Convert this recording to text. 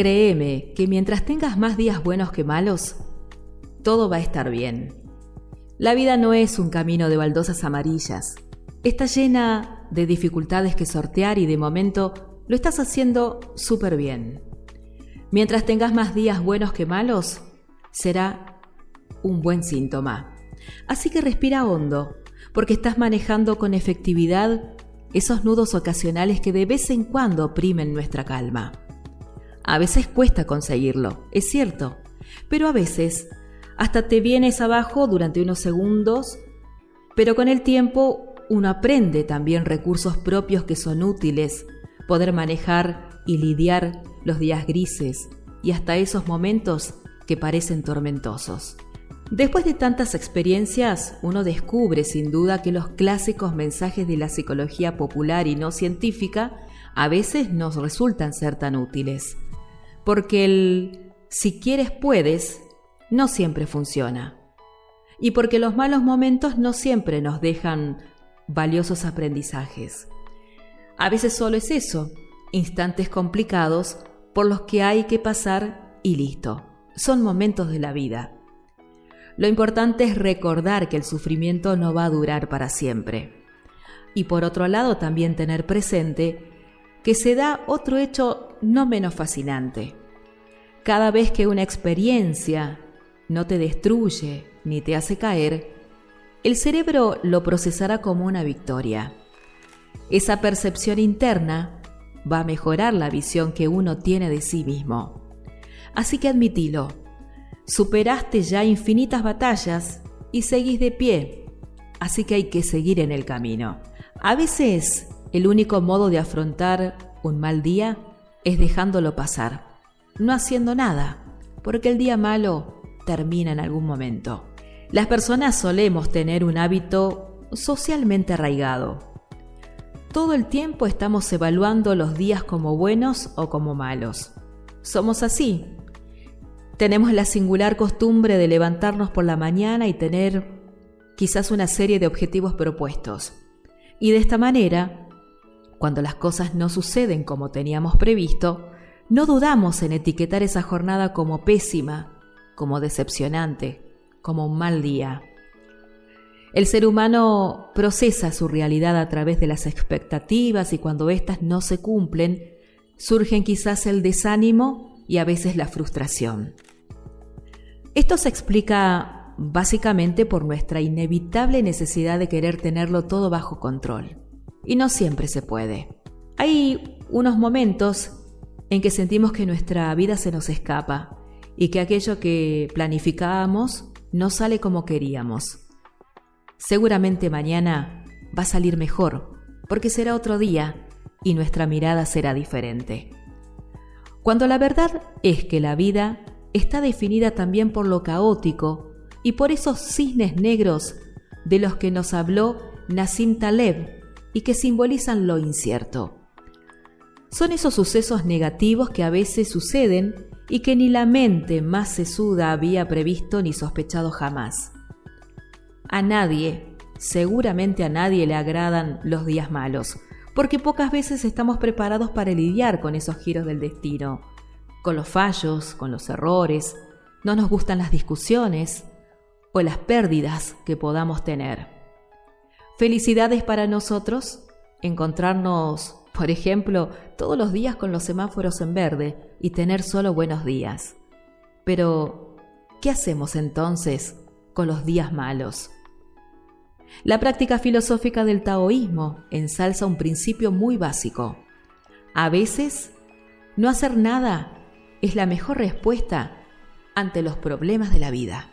Créeme que mientras tengas más días buenos que malos, todo va a estar bien. La vida no es un camino de baldosas amarillas. Está llena de dificultades que sortear y de momento lo estás haciendo súper bien. Mientras tengas más días buenos que malos, será un buen síntoma. Así que respira hondo, porque estás manejando con efectividad esos nudos ocasionales que de vez en cuando oprimen nuestra calma. A veces cuesta conseguirlo, es cierto, pero a veces hasta te vienes abajo durante unos segundos, pero con el tiempo uno aprende también recursos propios que son útiles, poder manejar y lidiar los días grises y hasta esos momentos que parecen tormentosos. Después de tantas experiencias, uno descubre sin duda que los clásicos mensajes de la psicología popular y no científica a veces nos resultan ser tan útiles. Porque el si quieres puedes no siempre funciona. Y porque los malos momentos no siempre nos dejan valiosos aprendizajes. A veces solo es eso, instantes complicados por los que hay que pasar y listo. Son momentos de la vida. Lo importante es recordar que el sufrimiento no va a durar para siempre. Y por otro lado también tener presente que se da otro hecho no menos fascinante. Cada vez que una experiencia no te destruye ni te hace caer, el cerebro lo procesará como una victoria. Esa percepción interna va a mejorar la visión que uno tiene de sí mismo. Así que admitilo, superaste ya infinitas batallas y seguís de pie, así que hay que seguir en el camino. A veces el único modo de afrontar un mal día es dejándolo pasar, no haciendo nada, porque el día malo termina en algún momento. Las personas solemos tener un hábito socialmente arraigado. Todo el tiempo estamos evaluando los días como buenos o como malos. Somos así. Tenemos la singular costumbre de levantarnos por la mañana y tener quizás una serie de objetivos propuestos. Y de esta manera, cuando las cosas no suceden como teníamos previsto, no dudamos en etiquetar esa jornada como pésima como decepcionante, como un mal día. El ser humano procesa su realidad a través de las expectativas y cuando éstas no se cumplen, surgen quizás el desánimo y a veces la frustración. Esto se explica básicamente por nuestra inevitable necesidad de querer tenerlo todo bajo control. Y no siempre se puede. Hay unos momentos en que sentimos que nuestra vida se nos escapa y que aquello que planificábamos no sale como queríamos. Seguramente mañana va a salir mejor, porque será otro día y nuestra mirada será diferente. Cuando la verdad es que la vida está definida también por lo caótico y por esos cisnes negros de los que nos habló Nassim Taleb y que simbolizan lo incierto. Son esos sucesos negativos que a veces suceden y que ni la mente más sesuda había previsto ni sospechado jamás. A nadie, seguramente a nadie le agradan los días malos, porque pocas veces estamos preparados para lidiar con esos giros del destino, con los fallos, con los errores, no nos gustan las discusiones o las pérdidas que podamos tener. Felicidades para nosotros encontrarnos por ejemplo, todos los días con los semáforos en verde y tener solo buenos días. Pero, ¿qué hacemos entonces con los días malos? La práctica filosófica del taoísmo ensalza un principio muy básico. A veces, no hacer nada es la mejor respuesta ante los problemas de la vida.